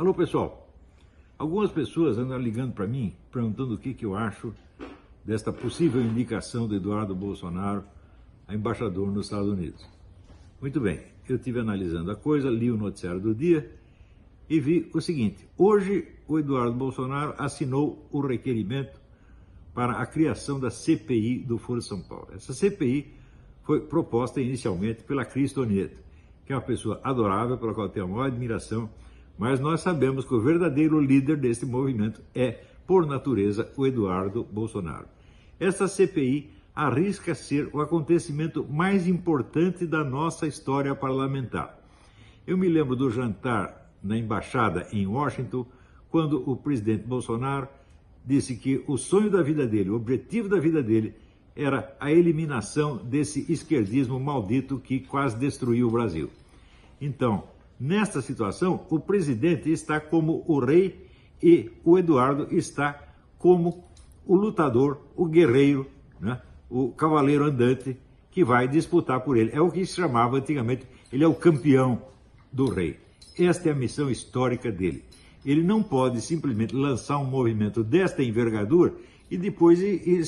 Alô, pessoal. Algumas pessoas andam ligando para mim perguntando o que, que eu acho desta possível indicação do Eduardo Bolsonaro a embaixador nos Estados Unidos. Muito bem, eu estive analisando a coisa, li o noticiário do dia e vi o seguinte: hoje o Eduardo Bolsonaro assinou o requerimento para a criação da CPI do Foro São Paulo. Essa CPI foi proposta inicialmente pela Cris Tonieto, que é uma pessoa adorável, pela qual eu tenho a maior admiração, mas nós sabemos que o verdadeiro líder desse movimento é, por natureza, o Eduardo Bolsonaro. Essa CPI arrisca ser o acontecimento mais importante da nossa história parlamentar. Eu me lembro do jantar na embaixada em Washington, quando o presidente Bolsonaro disse que o sonho da vida dele, o objetivo da vida dele, era a eliminação desse esquerdismo maldito que quase destruiu o Brasil. Então, nesta situação, o presidente está como o rei e o Eduardo está como o lutador, o guerreiro, né? o cavaleiro andante que vai disputar por ele. É o que se chamava antigamente, ele é o campeão do rei. Esta é a missão histórica dele. Ele não pode simplesmente lançar um movimento desta envergadura e depois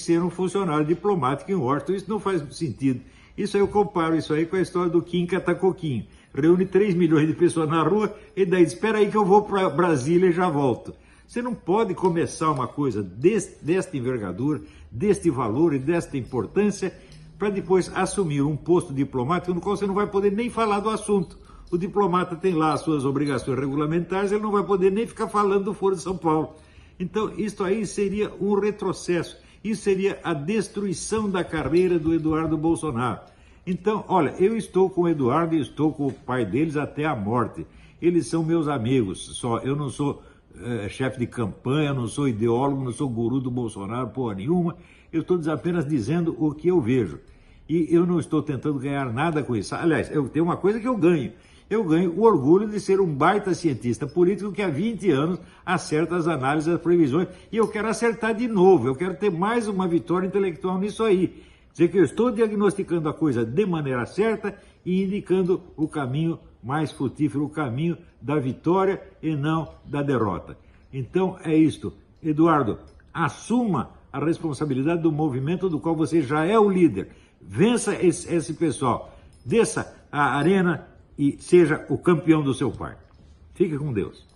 ser um funcionário diplomático em Washington. Isso não faz sentido. Isso aí eu comparo isso aí com a história do Kim Catacoquinho. Reúne 3 milhões de pessoas na rua e daí espera aí que eu vou para Brasília e já volto. Você não pode começar uma coisa deste, desta envergadura, deste valor e desta importância para depois assumir um posto diplomático no qual você não vai poder nem falar do assunto o diplomata tem lá as suas obrigações regulamentares, ele não vai poder nem ficar falando do Foro de São Paulo. Então, isso aí seria um retrocesso. Isso seria a destruição da carreira do Eduardo Bolsonaro. Então, olha, eu estou com o Eduardo e estou com o pai deles até a morte. Eles são meus amigos, só eu não sou é, chefe de campanha, não sou ideólogo, não sou guru do Bolsonaro, porra nenhuma. Eu estou apenas dizendo o que eu vejo. E eu não estou tentando ganhar nada com isso. Aliás, eu tenho uma coisa que eu ganho eu ganho o orgulho de ser um baita cientista político que há 20 anos acerta as análises, as previsões, e eu quero acertar de novo, eu quero ter mais uma vitória intelectual nisso aí. Dizer que eu estou diagnosticando a coisa de maneira certa e indicando o caminho mais frutífero, o caminho da vitória e não da derrota. Então é isto. Eduardo, assuma a responsabilidade do movimento do qual você já é o líder. Vença esse, esse pessoal. Desça a arena e seja o campeão do seu pai. Fique com Deus.